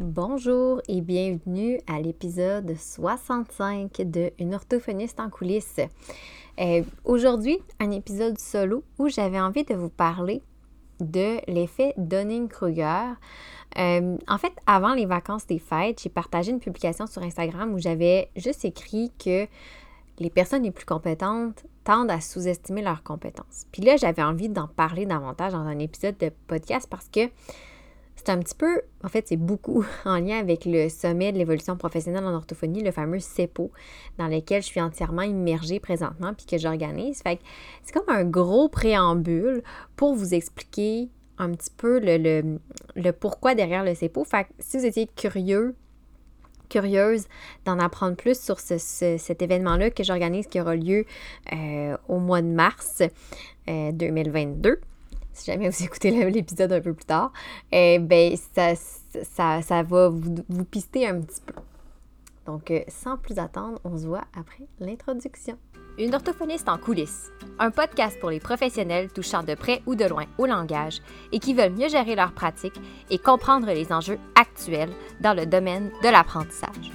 Bonjour et bienvenue à l'épisode 65 de Une orthophoniste en coulisses. Euh, aujourd'hui, un épisode solo où j'avais envie de vous parler de l'effet Dunning-Kruger. Euh, en fait, avant les vacances des fêtes, j'ai partagé une publication sur Instagram où j'avais juste écrit que les personnes les plus compétentes tendent à sous-estimer leurs compétences. Puis là, j'avais envie d'en parler davantage dans un épisode de podcast parce que c'est un petit peu, en fait, c'est beaucoup en lien avec le sommet de l'évolution professionnelle en orthophonie, le fameux CEPO, dans lequel je suis entièrement immergée présentement puis que j'organise. Fait que c'est comme un gros préambule pour vous expliquer un petit peu le, pourquoi derrière le CEPO. Fait que si vous étiez curieux, curieuse d'en apprendre plus sur cet événement-là que j'organise qui aura lieu euh, au mois de mars 2022, euh, si jamais vous écoutez l'épisode un peu plus tard, eh ben, ça, ça, ça va vous, vous, pister un petit peu. Donc, euh, sans plus attendre, on se voit après l'introduction. Une orthophoniste en coulisses, un podcast pour les professionnels touchant de près ou de loin au langage et qui veulent mieux gérer leur pratique et comprendre les enjeux actuels dans le domaine de l'apprentissage.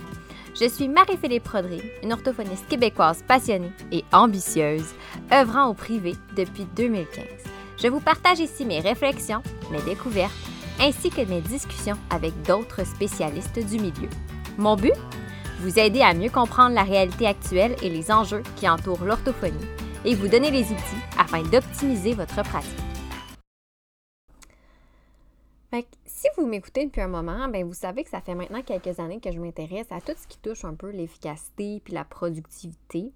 Je suis Marie-Philippe Prodry, une orthophoniste québécoise passionnée et ambitieuse, œuvrant au privé depuis 2015. Je vous partage ici mes réflexions, mes découvertes, ainsi que mes discussions avec d'autres spécialistes du milieu. Mon but? Vous aider à mieux comprendre la réalité actuelle et les enjeux qui entourent l'orthophonie et vous donner les outils afin d'optimiser votre pratique. si vous m'écoutez depuis un moment, ben vous savez que ça fait maintenant quelques années que je m'intéresse à tout ce qui touche un peu l'efficacité puis la productivité.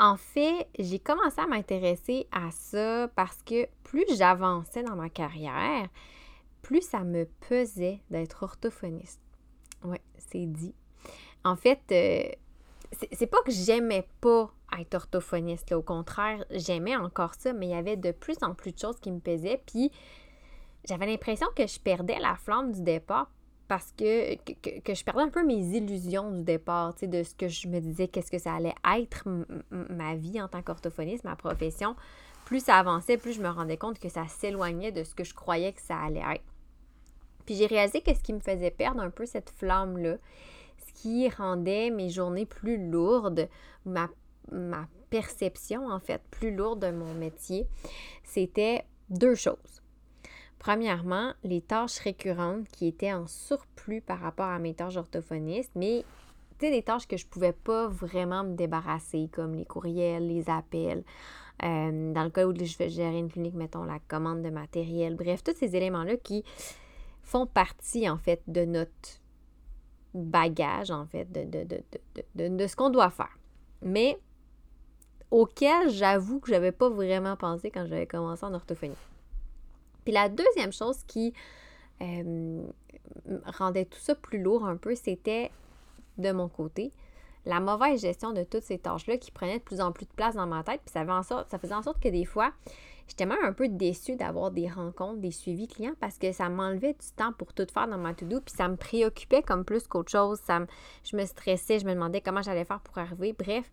En fait, j'ai commencé à m'intéresser à ça parce que plus j'avançais dans ma carrière, plus ça me pesait d'être orthophoniste. Oui, c'est dit. En fait, euh, c'est pas que j'aimais pas être orthophoniste. Au contraire, j'aimais encore ça, mais il y avait de plus en plus de choses qui me pesaient. Puis j'avais l'impression que je perdais la flamme du départ parce que, je perdais un peu mes illusions du départ, de ce que je me disais, qu'est-ce que ça allait être ma vie en tant qu'orthophoniste, ma profession. Plus ça avançait, plus je me rendais compte que ça s'éloignait de ce que je croyais que ça allait être. Puis j'ai réalisé que ce qui me faisait perdre un peu cette flamme-là, ce qui rendait mes journées plus lourdes, ma, ma perception en fait plus lourde de mon métier, c'était deux choses. Premièrement, les tâches récurrentes qui étaient en surplus par rapport à mes tâches orthophonistes, mais des tâches que je ne pouvais pas vraiment me débarrasser, comme les courriels, les appels. Euh, dans le cas où je vais gérer une clinique, mettons la commande de matériel. Bref, tous ces éléments-là qui font partie, en fait, de notre bagage, en fait, de, de, de ce qu'on doit faire. Mais auquel j'avoue que je n'avais pas vraiment pensé quand j'avais commencé en orthophonie. Puis la deuxième chose qui euh, rendait tout ça plus lourd un peu, c'était de mon côté la mauvaise gestion de toutes ces tâches-là qui prenaient de plus en plus de place dans ma tête. Puis ça, faisait en sorte que des fois, j'étais même un peu déçue d'avoir des rencontres, des suivis clients parce que ça m'enlevait du temps pour tout faire dans ma to-do. Puis ça me préoccupait comme plus qu'autre chose. Ça je me stressais, je me demandais comment j'allais faire pour arriver. Bref,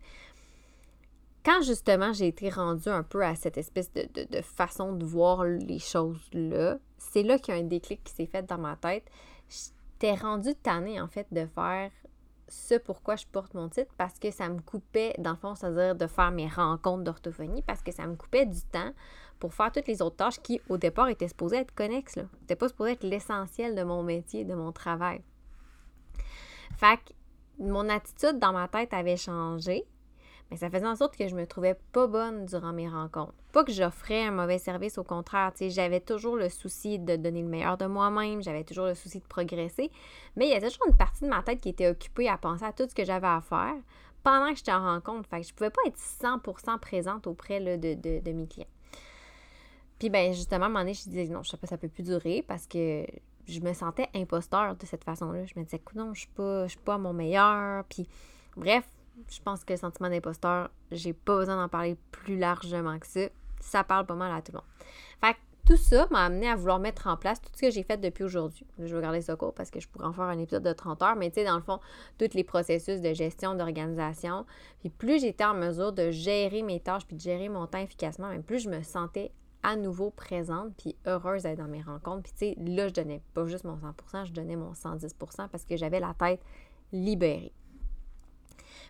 quand justement j'ai été rendue un peu à cette espèce de, façon de voir les choses-là, c'est là, qu'il y a un déclic qui s'est fait dans ma tête. J'étais rendue tannée en fait de faire ce pourquoi je porte mon titre parce que ça me coupait, dans le fond, c'est-à-dire de faire mes rencontres d'orthophonie parce que ça me coupait du temps pour faire toutes les autres tâches qui, au départ, étaient supposées être connexes. C'était pas supposé être l'essentiel de mon métier, de mon travail. Fait que mon attitude dans ma tête avait changé mais ça faisait en sorte que je me trouvais pas bonne durant mes rencontres. Pas que j'offrais un mauvais service, au contraire, j'avais toujours le souci de donner le meilleur de moi-même, j'avais toujours le souci de progresser, mais il y avait toujours une partie de ma tête qui était occupée à penser à tout ce que j'avais à faire pendant que j'étais en rencontre. Fait que je pouvais pas être 100% présente auprès de, de, mes clients. Puis ben justement, à un moment donné, je disais non, je sais pas, ça peut plus durer parce que je me sentais imposteur de cette façon-là. Je me disais, non, je suis pas, suis pas à mon meilleur. Puis bref, je pense que le sentiment d'imposteur, j'ai pas besoin d'en parler plus largement que ça. Ça parle pas mal à tout le monde. Fait tout ça m'a amené à vouloir mettre en place tout ce que j'ai fait depuis aujourd'hui. Je vais garder ça court parce que je pourrais en faire un épisode de 30 heures, mais tu sais, dans le fond, tous les processus de gestion, d'organisation. Puis plus j'étais en mesure de gérer mes tâches puis de gérer mon temps efficacement, plus je me sentais à nouveau présente puis heureuse d'être dans mes rencontres. Puis tu sais, là, je donnais pas juste mon 100%, je donnais mon 110% parce que j'avais la tête libérée.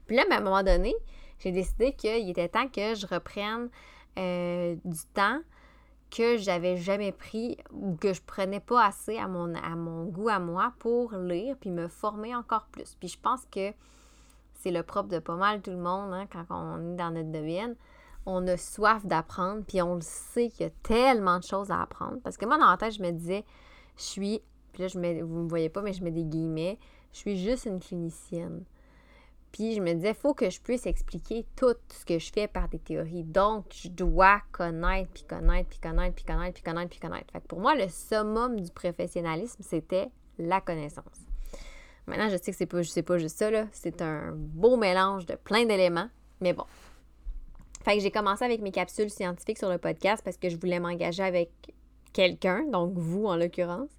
Puis là, ben, à un moment donné, j'ai décidé qu'il était temps que je reprenne euh, du temps que j'avais jamais pris ou que je prenais pas assez à mon, à mon goût à moi pour lire puis me former encore plus. Puis je pense que c'est le propre de pas mal tout le monde hein, quand on est dans notre domaine. On a soif d'apprendre, puis on le sait qu'il y a tellement de choses à apprendre. Parce que moi, dans la tête, je me disais, je suis, puis là, je vous ne me voyez pas, mais je mets des guillemets, je suis juste une clinicienne. Puis je me disais, il faut que je puisse expliquer tout ce que je fais par des théories. Donc, je dois connaître, puis connaître, puis connaître, puis connaître, puis connaître, puis connaître. Fait que pour moi, le summum du professionnalisme, c'était la connaissance. Maintenant, je sais que c'est pas, pas juste ça, là. C'est un beau mélange de plein d'éléments, mais bon. Fait que j'ai commencé avec mes capsules scientifiques sur le podcast parce que je voulais m'engager avec quelqu'un, donc vous en l'occurrence.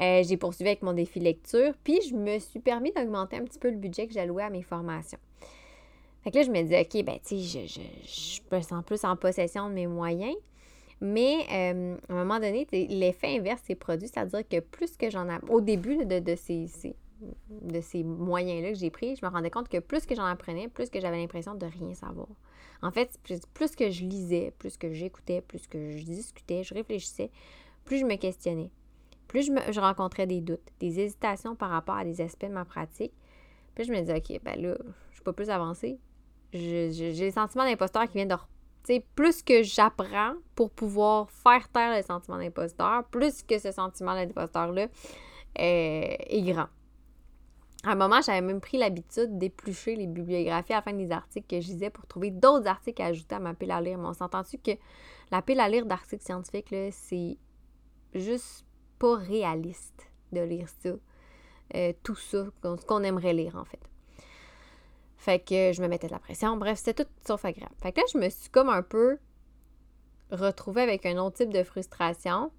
Euh, j'ai poursuivi avec mon défi lecture, puis je me suis permis d'augmenter un petit peu le budget que j'allouais à mes formations. Fait que là, je me dis, OK, ben, tu sais, je, je, me sens plus en possession de mes moyens. Mais euh, à un moment donné, l'effet inverse s'est produit, c'est-à-dire que plus que j'en ai, au début de, ces, moyens-là que j'ai pris, je me rendais compte que plus que j'en apprenais, plus que j'avais l'impression de rien savoir. En fait, plus que je lisais, plus que j'écoutais, plus que je discutais, je réfléchissais, plus je me questionnais plus je, rencontrais des doutes, des hésitations par rapport à des aspects de ma pratique, plus je me disais, OK, ben là, je suis pas plus avancée. J'ai les sentiments d'imposteur qui viennent de. Tu plus que j'apprends pour pouvoir faire taire le sentiment d'imposteur, plus que ce sentiment d'imposteur-là euh, est grand. À un moment, j'avais même pris l'habitude d'éplucher les bibliographies à la fin des articles que je lisais pour trouver d'autres articles à ajouter à ma pile à lire. Mais on s'entend-tu que la pile à lire d'articles scientifiques, c'est juste pas réaliste de lire ça. Euh, tout ça, ce qu'on aimerait lire en fait. Fait que je me mettais de la pression. Bref, c'était tout sauf agréable. Fait que là, je me suis comme un peu retrouvée avec un autre type de frustration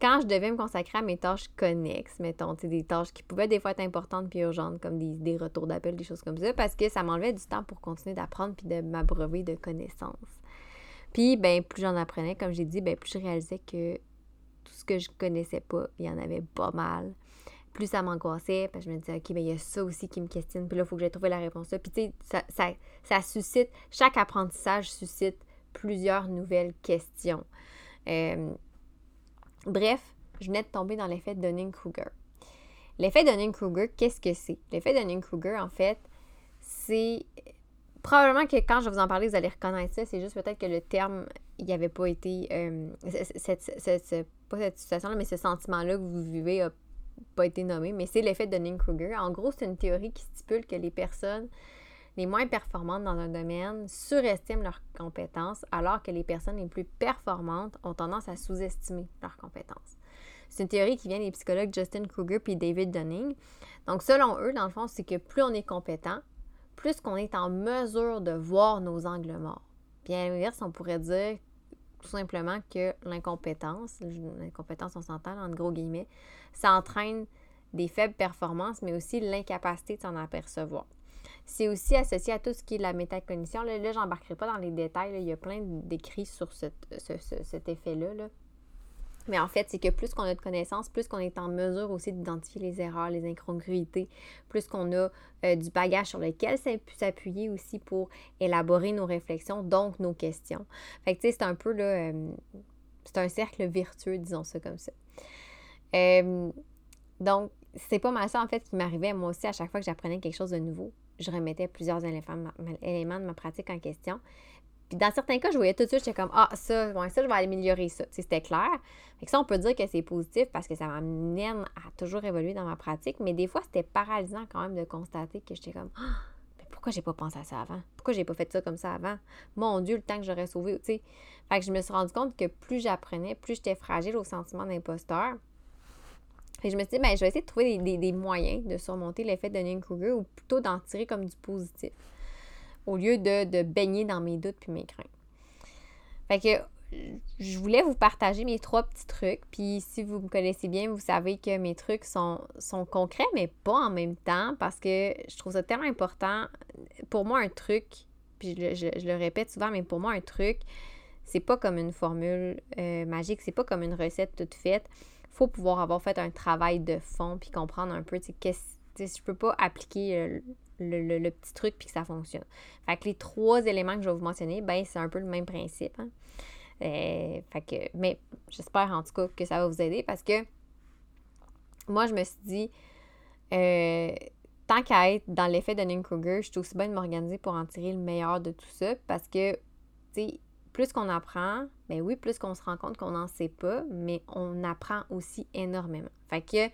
quand je devais me consacrer à mes tâches connexes, mettons, des tâches qui pouvaient des fois être importantes puis urgentes, comme des, retours d'appel, des choses comme ça, parce que ça m'enlevait du temps pour continuer d'apprendre puis de m'abreuver de connaissances. Puis, ben, plus j'en apprenais, comme j'ai dit, ben, plus je réalisais que tout ce que je connaissais pas, il y en avait pas mal. Plus ça m'angoissait, parce que je me disais, OK, mais il y a ça aussi qui me questionne, puis là, il faut que j'aille trouver la réponse. Puis, tu sais, ça, ça, suscite, chaque apprentissage suscite plusieurs nouvelles questions. Euh, bref, je venais de tomber dans l'effet de Dunning-Kruger. L'effet Dunning-Kruger, qu'est-ce que c'est? L'effet Dunning-Kruger, en fait, c'est probablement que quand je vais vous en parler, vous allez reconnaître ça. C'est juste peut-être que le terme, il n'y avait pas été. Euh, cette, pas cette situation-là, mais ce sentiment-là que vous vivez n'a pas été nommé. Mais c'est l'effet de Dunning-Kruger. En gros, c'est une théorie qui stipule que les personnes les moins performantes dans un domaine surestiment leurs compétences, alors que les personnes les plus performantes ont tendance à sous-estimer leurs compétences. C'est une théorie qui vient des psychologues Justin Kruger puis David Dunning. Donc, selon eux, dans le fond, c'est que plus on est compétent, plus qu'on est en mesure de voir nos angles morts. Bien à l'inverse, on pourrait dire tout simplement que l'incompétence, l'incompétence, on s'entend, en gros guillemets, ça entraîne des faibles performances, mais aussi l'incapacité de s'en apercevoir. C'est aussi associé à tout ce qui est la métacognition. Là, là j'embarquerai pas dans les détails. Il y a plein d'écrits sur cet effet-là. Là. Mais en fait, c'est que plus qu'on a de connaissances, plus qu'on est en mesure aussi d'identifier les erreurs, les incongruités, plus qu'on a euh, du bagage sur lequel s'appuyer aussi pour élaborer nos réflexions, donc nos questions. Fait que tu sais, c'est un peu là, euh, c'est un cercle vertueux, disons ça comme ça. Euh, donc, c'est pas mal ça en fait qui m'arrivait moi aussi à chaque fois que j'apprenais quelque chose de nouveau. Je remettais plusieurs éléments, éléments de ma pratique en question. Puis dans certains cas, je voyais tout de suite, j'étais comme Ah, ça, ça, je vais améliorer ça. c'était clair. Fait que ça, on peut dire que c'est positif parce que ça m'amène à toujours évoluer dans ma pratique. Mais des fois, c'était paralysant quand même de constater que j'étais comme Ah, mais pourquoi j'ai pas pensé à ça avant? Pourquoi j'ai pas fait ça comme ça avant? Mon Dieu, le temps que j'aurais sauvé, tu sais. Fait que je me suis rendu compte que plus j'apprenais, plus j'étais fragile au sentiment d'imposteur. Et je me suis dit, ben, je vais essayer de trouver des, des moyens de surmonter l'effet de Dunning-Kruger ou plutôt d'en tirer comme du positif au lieu de, baigner dans mes doutes puis mes craintes. Fait que je voulais vous partager mes trois petits trucs. Puis si vous me connaissez bien, vous savez que mes trucs sont, sont concrets, mais pas en même temps parce que je trouve ça tellement important. Pour moi, un truc, puis je, le répète souvent, mais pour moi, un truc, c'est pas comme une formule euh, magique, c'est pas comme une recette toute faite. faut pouvoir avoir fait un travail de fond puis comprendre un peu, tu sais, je peux pas appliquer le, petit truc puis que ça fonctionne. Fait que les trois éléments que je vais vous mentionner, ben c'est un peu le même principe. Hein. Euh, fait que, mais j'espère en tout cas que ça va vous aider parce que moi, je me suis dit, euh, tant qu'à être dans l'effet de Kruger, je suis aussi bien de m'organiser pour en tirer le meilleur de tout ça parce que, tu sais, plus qu'on apprend, ben oui, plus qu'on se rend compte qu'on n'en sait pas, mais on apprend aussi énormément. Fait que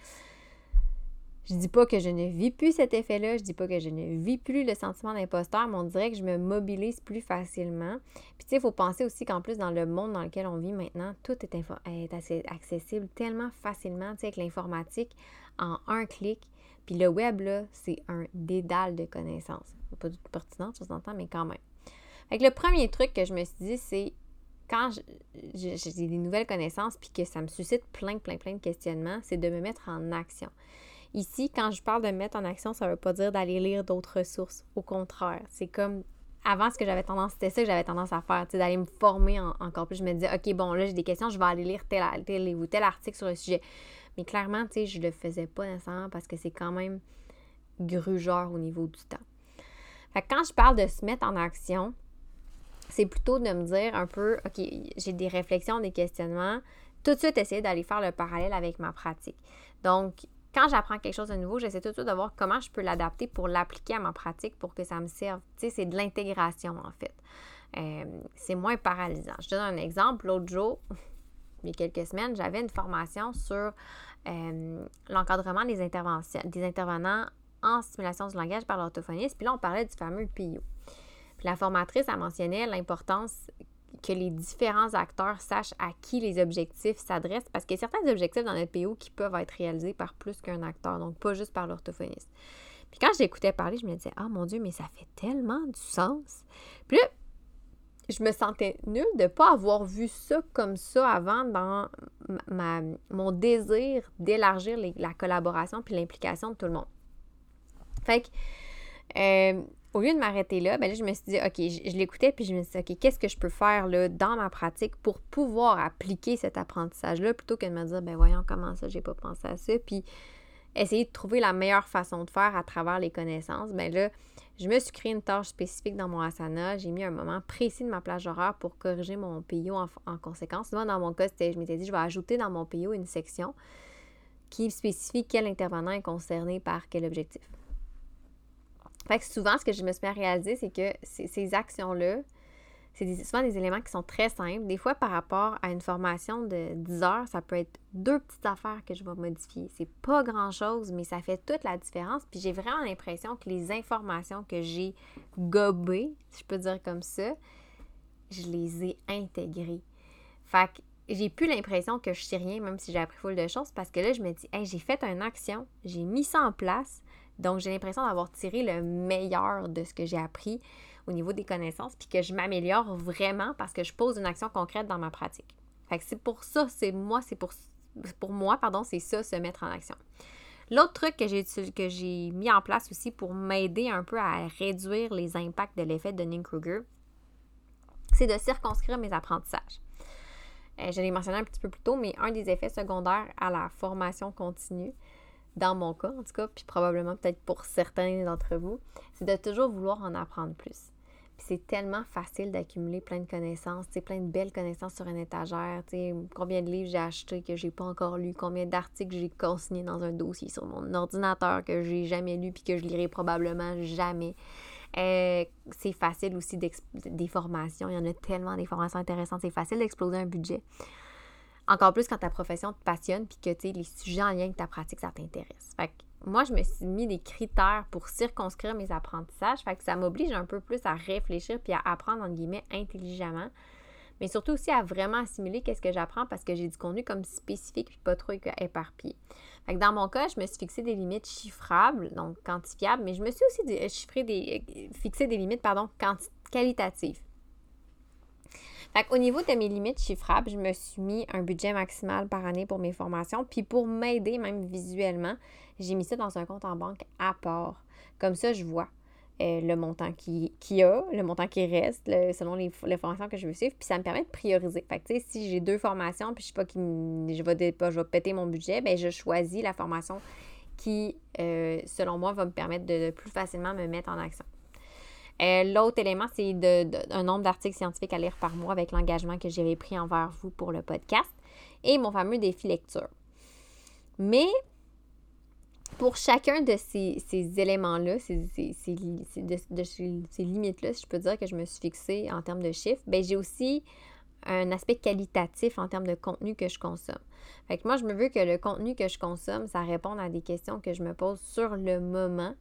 je dis pas que je ne vis plus cet effet-là, je dis pas que je ne vis plus le sentiment d'imposteur, mais on dirait que je me mobilise plus facilement. Puis tu sais, il faut penser aussi qu'en plus, dans le monde dans lequel on vit maintenant, tout est, assez accessible tellement facilement, tu sais, avec l'informatique, en un clic. Puis le web, là, c'est un dédale de connaissances. Pas du tout pertinent, de temps mais quand même. Fait que le premier truc que je me suis dit, c'est quand j'ai des nouvelles connaissances puis que ça me suscite plein, plein, plein de questionnements, c'est de me mettre en action. Ici, quand je parle de mettre en action, ça ne veut pas dire d'aller lire d'autres ressources. Au contraire, c'est comme avant ce que j'avais tendance, c'était ça que j'avais tendance à faire, d'aller me former encore plus. Je me disais, OK, bon, là, j'ai des questions, je vais aller lire tel, tel ou tel article sur le sujet. Mais clairement, tu sais, je le faisais pas nécessairement parce que c'est quand même grugeur au niveau du temps. Fait que quand je parle de se mettre en action, c'est plutôt de me dire un peu, OK, j'ai des réflexions, des questionnements, tout de suite essayer d'aller faire le parallèle avec ma pratique. Donc, quand j'apprends quelque chose de nouveau, j'essaie tout de suite de voir comment je peux l'adapter pour l'appliquer à ma pratique pour que ça me serve. Tu sais, c'est de l'intégration en fait. Euh, c'est moins paralysant. Je te donne un exemple. L'autre jour, il y a quelques semaines, j'avais une formation sur euh, l'encadrement des intervenants en stimulation du langage par l'orthophoniste. Puis là, on parlait du fameux PIO. Puis la formatrice a mentionné l'importance que les différents acteurs sachent à qui les objectifs s'adressent, parce qu'il y a certains objectifs dans notre PO qui peuvent être réalisés par plus qu'un acteur, donc pas juste par l'orthophoniste. Puis quand j'écoutais parler, je me disais, ah mon Dieu, mais ça fait tellement du sens. Puis là, je me sentais nulle de ne pas avoir vu ça comme ça avant dans ma, mon désir d'élargir la collaboration puis l'implication de tout le monde. Fait que, euh, au lieu de m'arrêter là, ben là, je me suis dit, OK, je, l'écoutais, puis je me suis dit, OK, qu'est-ce que je peux faire là, dans ma pratique pour pouvoir appliquer cet apprentissage-là plutôt que de me dire, ben voyons comment ça, j'ai pas pensé à ça. Puis essayer de trouver la meilleure façon de faire à travers les connaissances. Ben là, je me suis créé une tâche spécifique dans mon asana. J'ai mis un moment précis de ma plage horaire pour corriger mon PIO en, conséquence. Moi, dans mon cas, je m'étais dit, je vais ajouter dans mon PIO une section qui spécifie quel intervenant est concerné par quel objectif. Fait que souvent, ce que je me suis mis à réaliser, c'est que ces actions-là, c'est souvent des éléments qui sont très simples. Des fois, par rapport à une formation de 10 heures, ça peut être deux petites affaires que je vais modifier. C'est pas grand-chose, mais ça fait toute la différence. Puis j'ai vraiment l'impression que les informations que j'ai gobées, si je peux dire comme ça, je les ai intégrées. Fait que j'ai plus l'impression que je sais rien, même si j'ai appris full de choses, parce que là, je me dis, hey, j'ai fait une action, j'ai mis ça en place, donc, j'ai l'impression d'avoir tiré le meilleur de ce que j'ai appris au niveau des connaissances, puis que je m'améliore vraiment parce que je pose une action concrète dans ma pratique. Fait que c'est pour ça, c'est moi, c'est pour, pour moi, pardon, c'est ça, se mettre en action. L'autre truc que j'ai, que j'ai mis en place aussi pour m'aider un peu à réduire les impacts de l'effet de Dunning-Kruger, c'est de circonscrire mes apprentissages. Euh, je l'ai mentionné un petit peu plus tôt, mais un des effets secondaires à la formation continue, dans mon cas en tout cas, puis probablement peut-être pour certains d'entre vous, c'est de toujours vouloir en apprendre plus. Puis c'est tellement facile d'accumuler plein de connaissances, plein de belles connaissances sur une étagère, combien de livres j'ai acheté que j'ai pas encore lu, combien d'articles j'ai consignés dans un dossier sur mon ordinateur que j'ai jamais lu puis que je lirai probablement jamais. Euh, c'est facile aussi des formations, il y en a tellement des formations intéressantes, c'est facile d'exploser un budget. Encore plus quand ta profession te passionne puis que les sujets en lien avec ta pratique, ça t'intéresse. Fait que moi, je me suis mis des critères pour circonscrire mes apprentissages. Fait que ça m'oblige un peu plus à réfléchir puis à apprendre, entre guillemets, intelligemment. Mais surtout aussi à vraiment assimiler qu'est-ce que j'apprends parce que j'ai du contenu comme spécifique puis pas trop éparpillé. Fait que dans mon cas, je me suis fixé des limites chiffrables, donc quantifiables, mais je me suis aussi chiffré des, fixé des limites pardon, qualitatives. Au niveau de mes limites chiffrables, je me suis mis un budget maximal par année pour mes formations. Puis pour m'aider, même visuellement, j'ai mis ça dans un compte en banque à part. Comme ça, je vois. euh, le montant qu'il y a, le montant qui reste, selon les, formations que je veux suivre. Puis ça me permet de prioriser. Fait que, si j'ai deux formations, puis je sais pas qui je vais, je vais péter mon budget, ben je choisis la formation qui, euh, selon moi, va me permettre de, plus facilement me mettre en action. Euh, l'autre élément, c'est un nombre d'articles scientifiques à lire par mois avec l'engagement que j'avais pris envers vous pour le podcast et mon fameux défi lecture. Mais pour chacun de ces, éléments-là, ces, ces, limites-là, si je peux dire que je me suis fixée en termes de chiffres, ben j'ai aussi un aspect qualitatif en termes de contenu que je consomme. Fait moi, je me veux que le contenu que je consomme, ça réponde à des questions que je me pose sur le moment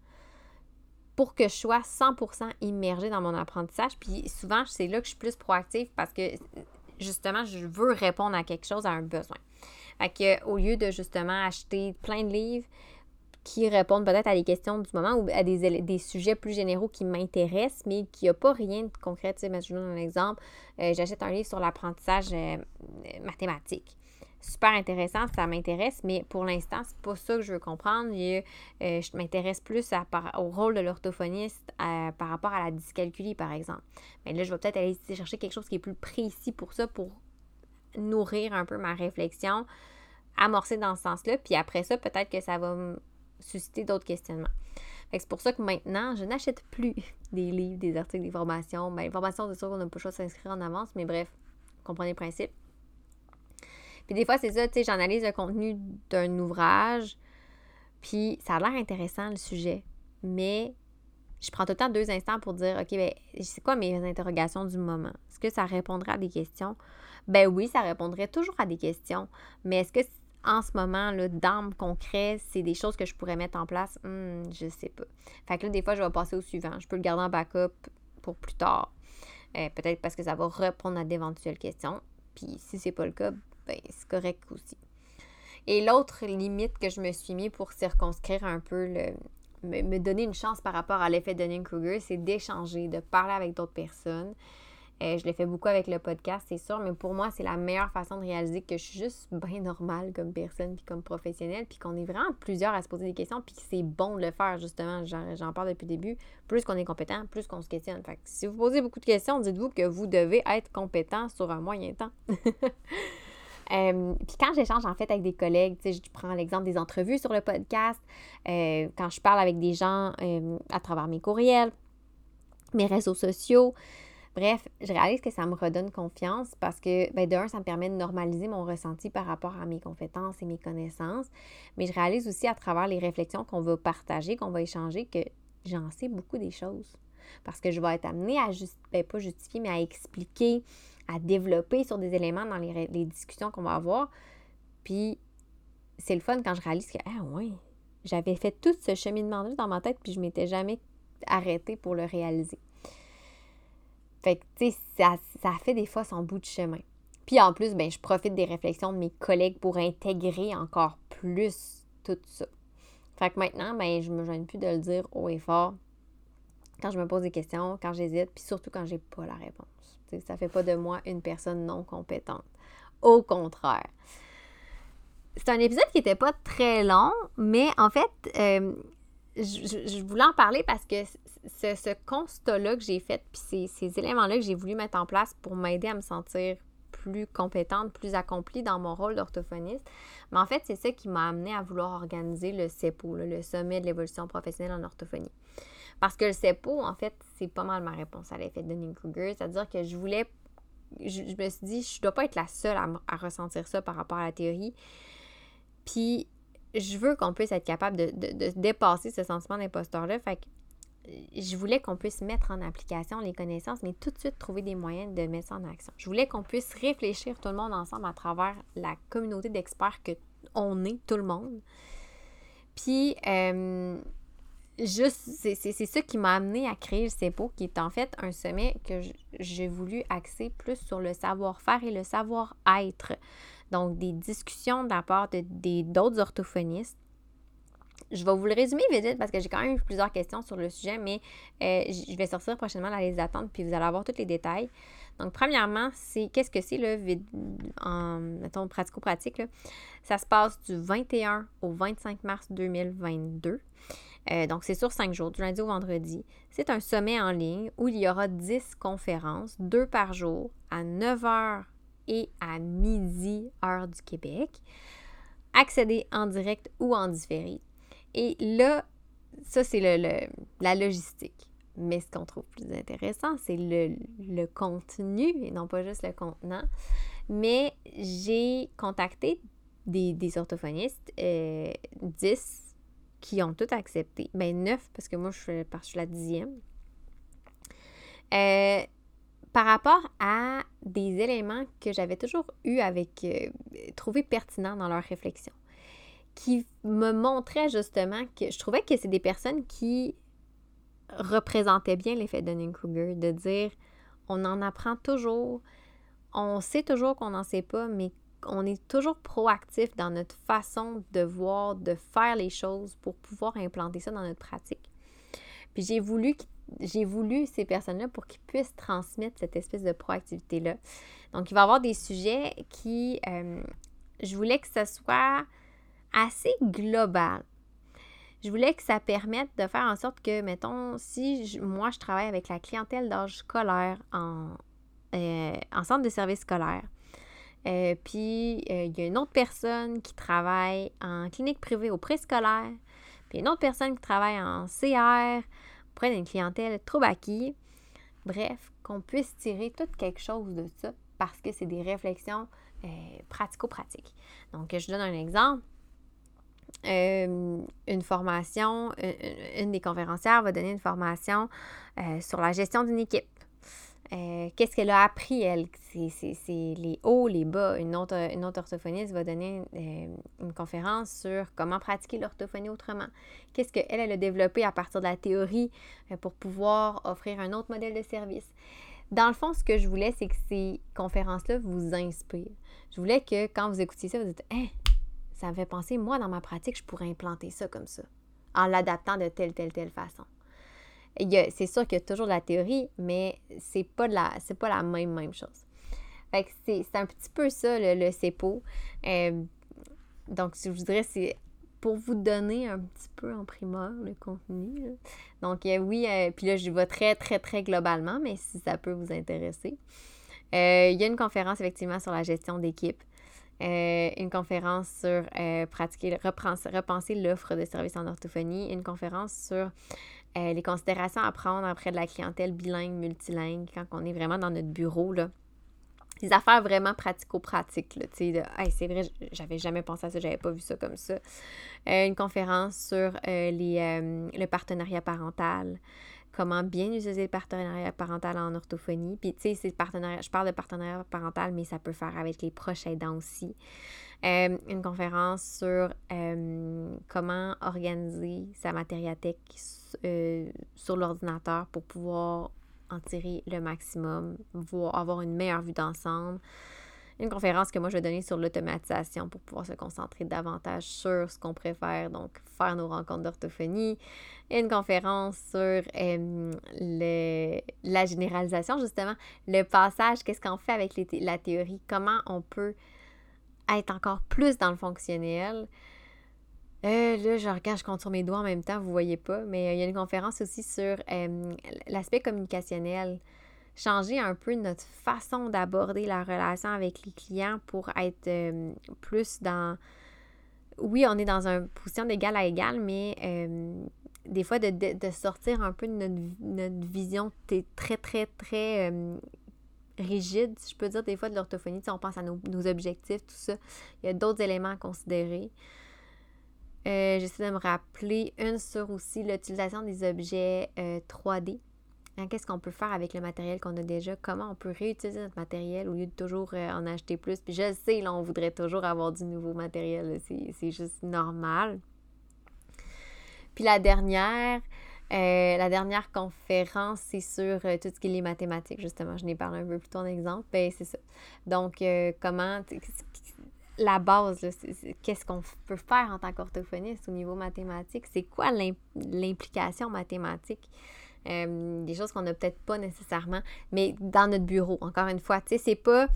pour que je sois 100% immergée dans mon apprentissage. Puis souvent, c'est là que je suis plus proactive parce que justement, je veux répondre à quelque chose, à un besoin. Fait que au lieu de justement acheter plein de livres, qui répondent peut-être à des questions du moment ou à des, sujets plus généraux qui m'intéressent, mais qui a pas rien de concret. Tu sais, je donne un exemple. Euh, j'achète un livre sur l'apprentissage euh, mathématique. Super intéressant, ça m'intéresse, mais pour l'instant, c'est pas ça que je veux comprendre. Euh, je m'intéresse plus au rôle de l'orthophoniste par rapport à la dyscalculie, par exemple. Mais là, je vais peut-être aller chercher quelque chose qui est plus précis pour ça, pour nourrir un peu ma réflexion, amorcer dans ce sens-là. Puis après ça, peut-être que ça va me susciter d'autres questionnements. C'est pour ça que maintenant, je n'achète plus des livres, des articles, des formations. Ben, les formations, c'est sûr qu'on n'a pas le choix de s'inscrire en avance, mais bref, comprenez le principe. Puis des fois, c'est ça, tu sais, j'analyse le contenu d'un ouvrage, puis ça a l'air intéressant, le sujet, mais je prends tout le temps deux instants pour dire, OK, ben, c'est quoi mes interrogations du moment? Est-ce que ça répondrait à des questions? Ben oui, ça répondrait toujours à des questions, mais est-ce que en ce moment, là, d'armes concret, c'est des choses que je pourrais mettre en place? Hmm, je sais pas. Fait que là, des fois, je vais passer au suivant. Je peux le garder en backup pour plus tard. Euh, peut-être parce que ça va répondre à d'éventuelles questions. Puis si c'est pas le cas, ben, c'est correct aussi. Et l'autre limite que je me suis mis pour circonscrire un peu le. me, donner une chance par rapport à l'effet Dunning-Kruger, c'est d'échanger, de parler avec d'autres personnes. Euh, je l'ai fait beaucoup avec le podcast, c'est sûr, mais pour moi, c'est la meilleure façon de réaliser que je suis juste bien normale comme personne puis comme professionnelle, puis qu'on est vraiment plusieurs à se poser des questions, puis que c'est bon de le faire, justement. J'en parle depuis le début. Plus qu'on est compétent, plus qu'on se questionne. Fait si vous posez beaucoup de questions, dites-vous que vous devez être compétent sur un moyen temps. Euh, puis quand j'échange en fait avec des collègues, tu sais, je prends l'exemple des entrevues sur le podcast, euh, quand je parle avec des gens à travers mes courriels, mes réseaux sociaux, Bref, je réalise que ça me redonne confiance parce que, ben, d'un, ça me permet de normaliser mon ressenti par rapport à mes compétences et mes connaissances. Mais je réalise aussi à travers les réflexions qu'on va partager, qu'on va échanger, que j'en sais beaucoup des choses. Parce que je vais être amenée à, ben, pas justifier, mais à expliquer, à développer sur des éléments dans les, les discussions qu'on va avoir. Puis, c'est le fun quand je réalise que, ah ouais, j'avais fait tout ce cheminement-là dans ma tête, puis je m'étais jamais arrêtée pour le réaliser. Fait que, tu sais, ça, ça fait des fois son bout de chemin. Puis en plus, ben, je profite des réflexions de mes collègues pour intégrer encore plus tout ça. Fait que maintenant, ben, je me gêne plus de le dire haut et fort quand je me pose des questions, quand j'hésite, puis surtout quand j'ai pas la réponse. Ça ça fait pas de moi une personne non compétente. Au contraire. C'est un épisode qui n'était pas très long, mais en fait, euh, je, voulais en parler parce que ce, constat-là que j'ai fait, puis ces, éléments-là que j'ai voulu mettre en place pour m'aider à me sentir plus compétente, plus accomplie dans mon rôle d'orthophoniste. Mais en fait, c'est ça qui m'a amené à vouloir organiser le CEPO, le Sommet de l'évolution professionnelle en orthophonie. Parce que le CEPO, en fait, c'est pas mal ma réponse à l'effet de Dunning-Kruger. C'est-à-dire que je voulais. Je, me suis dit, je dois pas être la seule à, ressentir ça par rapport à la théorie. Puis je veux qu'on puisse être capable de, dépasser ce sentiment d'imposteur-là. Fait que euh, je voulais qu'on puisse mettre en application les connaissances, mais tout de suite trouver des moyens de mettre ça en action. Je voulais qu'on puisse réfléchir tout le monde ensemble à travers la communauté d'experts que on est, tout le monde. Puis, euh, juste, c'est ça qui m'a amené à créer le CEPO, qui est en fait un sommet que j'ai voulu axer plus sur le savoir-faire et le savoir-être. Donc, des discussions de la part d'autres orthophonistes. Je vais vous le résumer vite, parce que j'ai quand même eu plusieurs questions sur le sujet, mais euh, je vais sortir prochainement la liste d'attente puis vous allez avoir tous les détails. Donc, premièrement, c'est qu'est-ce que c'est le en, mettons, pratico-pratique. Ça se passe du 21 au 25 mars 2022. Euh, donc, c'est sur cinq jours, du lundi au vendredi. C'est un sommet en ligne où il y aura 10 conférences, deux par jour, à 9 h et à midi, heure du Québec. Accéder en direct ou en différé. Et là, ça, c'est le, la logistique. Mais ce qu'on trouve plus intéressant, c'est le, contenu et non pas juste le contenant. Mais j'ai contacté des, orthophonistes, 10 euh, qui ont tout accepté. Ben 9 parce que moi je suis, la dixième. Euh, par rapport à des éléments que j'avais toujours eu avec, euh, trouvé pertinents dans leur réflexion, qui me montraient justement que je trouvais que c'est des personnes qui représentaient bien l'effet Dunning-Kruger, de dire on en apprend toujours, on sait toujours qu'on n'en sait pas, mais on est toujours proactif dans notre façon de voir, de faire les choses pour pouvoir implanter ça dans notre pratique. Puis j'ai voulu, j'ai voulu ces personnes-là pour qu'ils puissent transmettre cette espèce de proactivité-là. Donc, il va y avoir des sujets qui, euh, je voulais que ce soit assez global. Je voulais que ça permette de faire en sorte que, mettons, si moi je travaille avec la clientèle d'âge scolaire en, euh, en centre de service scolaire, euh, puis, euh, il y a une autre personne qui travaille en clinique privée au préscolaire. Puis, une autre personne qui travaille en CR auprès d'une clientèle trop acquis. Bref, qu'on puisse tirer tout quelque chose de ça parce que c'est des réflexions euh, pratico-pratiques. Donc, je donne un exemple. une formation, une, des conférencières va donner une formation sur la gestion d'une équipe. Euh, qu'est-ce qu'elle a appris, elle? C'est les hauts, les bas. Une autre, une autre orthophoniste va donner euh, une conférence sur comment pratiquer l'orthophonie autrement. Qu'est-ce qu'elle, elle a développé à partir de la théorie euh, pour pouvoir offrir un autre modèle de service? Dans le fond, ce que je voulais, c'est que ces conférences-là vous inspirent. Je voulais que quand vous écoutiez ça, vous dites hein, ça me fait penser, moi, dans ma pratique, je pourrais implanter ça comme ça, en l'adaptant de telle, telle, telle façon c'est sûr qu'il y a toujours de la théorie, mais c'est pas la, c'est pas la même, même chose. Fait que c'est, un petit peu ça, le, CEPO. Euh, donc, je vous dirais, c'est pour vous donner un petit peu en primeur le contenu. Donc, euh, oui, euh, puis là, je vais très, très, très globalement, mais si ça peut vous intéresser. il y a une conférence, effectivement, sur la gestion d'équipe. une conférence sur pratiquer, repenser l'offre de services en orthophonie, une conférence sur euh, les considérations à prendre auprès de la clientèle bilingue, multilingue, quand on est vraiment dans notre bureau, là. Des affaires vraiment pratico-pratiques, tu sais, de c'est vrai, j'avais jamais pensé à ça, j'avais pas vu ça comme ça. Euh, une conférence sur euh, les, le partenariat parental, comment bien utiliser le partenariat parental en orthophonie. Puis, tu sais, je parle de partenariat parental, mais ça peut faire avec les proches aidants aussi. Une conférence sur comment organiser sa matériathèque euh, sur l'ordinateur pour pouvoir en tirer le maximum, voir, avoir une meilleure vue d'ensemble. Une conférence que moi je vais donner sur l'automatisation pour pouvoir se concentrer davantage sur ce qu'on préfère, donc faire nos rencontres d'orthophonie. Une conférence sur le, la généralisation, justement, le passage, qu'est-ce qu'on fait avec la théorie, comment on peut être encore plus dans le fonctionnel? Euh, là, je regarde, je compte sur mes doigts en même temps, vous voyez pas, mais euh, il y a une conférence aussi sur l'aspect communicationnel. Changer un peu notre façon d'aborder la relation avec les clients pour être plus dans. Oui, on est dans une position d'égal à égal, mais des fois de, sortir un peu de notre, notre vision très, très, très rigide, je peux dire, des fois de l'orthophonie. On pense à nos, objectifs, tout ça. Il y a d'autres éléments à considérer. Euh, j'essaie de me rappeler une sur aussi l'utilisation des objets 3D. Euh, hein, qu'est-ce qu'on peut faire avec le matériel qu'on a déjà? Comment on peut réutiliser notre matériel au lieu de toujours euh, en acheter plus? Puis je sais, là, on voudrait toujours avoir du nouveau matériel. C'est juste normal. Puis la dernière, la dernière conférence, c'est sur tout ce qui est les mathématiques, justement. Je n'ai parlé un peu plus tôt en exemple. Ben, c'est ça. Donc, comment. La base, qu'est-ce qu'on peut faire en tant qu'orthophoniste au niveau mathématique? C'est quoi l'implication mathématique? des choses qu'on n'a peut-être pas nécessairement, mais dans notre bureau, encore une fois, tu sais, c'est pas.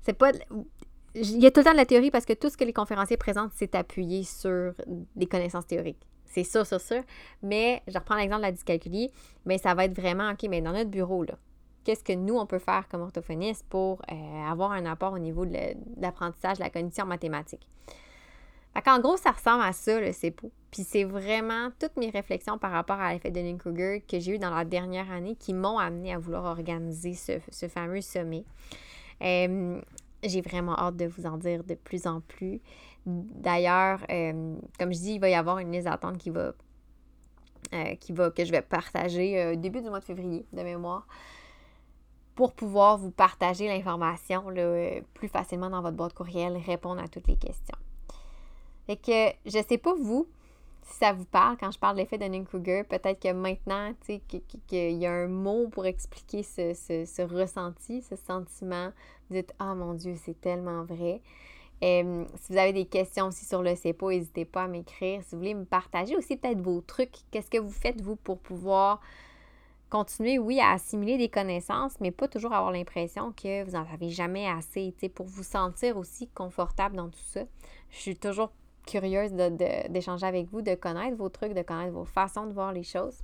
C'est pas. Il y a tout le temps de la théorie parce que tout ce que les conférenciers présentent, c'est appuyé sur des connaissances théoriques c'est sûr, sûr, sûr. Mais je reprends l'exemple de la dyscalculie, mais ça va être vraiment, OK, mais dans notre bureau, là, qu'est-ce que nous, on peut faire comme orthophoniste pour euh, avoir un apport au niveau de l'apprentissage, de la cognition mathématique? en gros, ça ressemble à ça, le CEPO. Puis c'est vraiment toutes mes réflexions par rapport à l'effet de Kruger que j'ai eu dans la dernière année qui m'ont amené à vouloir organiser ce, fameux sommet. Euh, j'ai vraiment hâte de vous en dire de plus en plus. D'ailleurs, euh, comme je dis, il va y avoir une liste d'attente qui va, qui va, que je vais partager au début du mois de février de mémoire pour pouvoir vous partager l'information euh, plus facilement dans votre boîte courriel, répondre à toutes les questions. Fait que je sais pas vous si ça vous parle quand je parle de l'effet de Kruger. Peut-être que maintenant, tu sais, qu'il y a un mot pour expliquer ce, ressenti, ce sentiment. Vous dites Ah mon Dieu, c'est tellement vrai. Euh, si vous avez des questions aussi sur le CEPO, n'hésitez pas à m'écrire. Si vous voulez me partager aussi peut-être vos trucs, qu'est-ce que vous faites vous pour pouvoir continuer, oui, à assimiler des connaissances, mais pas toujours avoir l'impression que vous n'en avez jamais assez, pour vous sentir aussi confortable dans tout ça. Je suis toujours curieuse d'échanger avec vous, de connaître vos trucs, de connaître vos façons de voir les choses.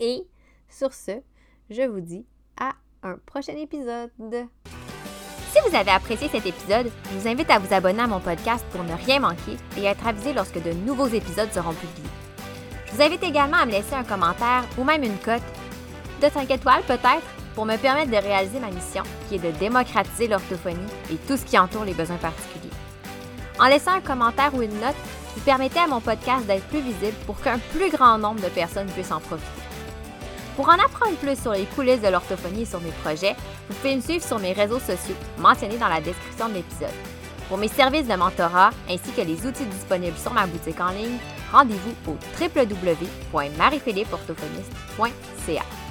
Et sur ce, je vous dis à un prochain épisode. Si vous avez apprécié cet épisode, je vous invite à vous abonner à mon podcast pour ne rien manquer et être avisé lorsque de nouveaux épisodes seront publiés. Vous invite également à me laisser un commentaire ou même une cote de 5 étoiles peut-être pour me permettre de réaliser ma mission qui est de démocratiser l'orthophonie et tout ce qui entoure les besoins particuliers. En laissant un commentaire ou une note, vous permettez à mon podcast d'être plus visible pour qu'un plus grand nombre de personnes puissent en profiter. Pour en apprendre plus sur les coulisses de l'orthophonie et sur mes projets, vous pouvez me suivre sur mes réseaux sociaux mentionnés dans la description de l'épisode. Pour mes services de mentorat ainsi que les outils disponibles sur ma boutique en ligne, rendez-vous au www.mariephilippeorthophoniste.ca.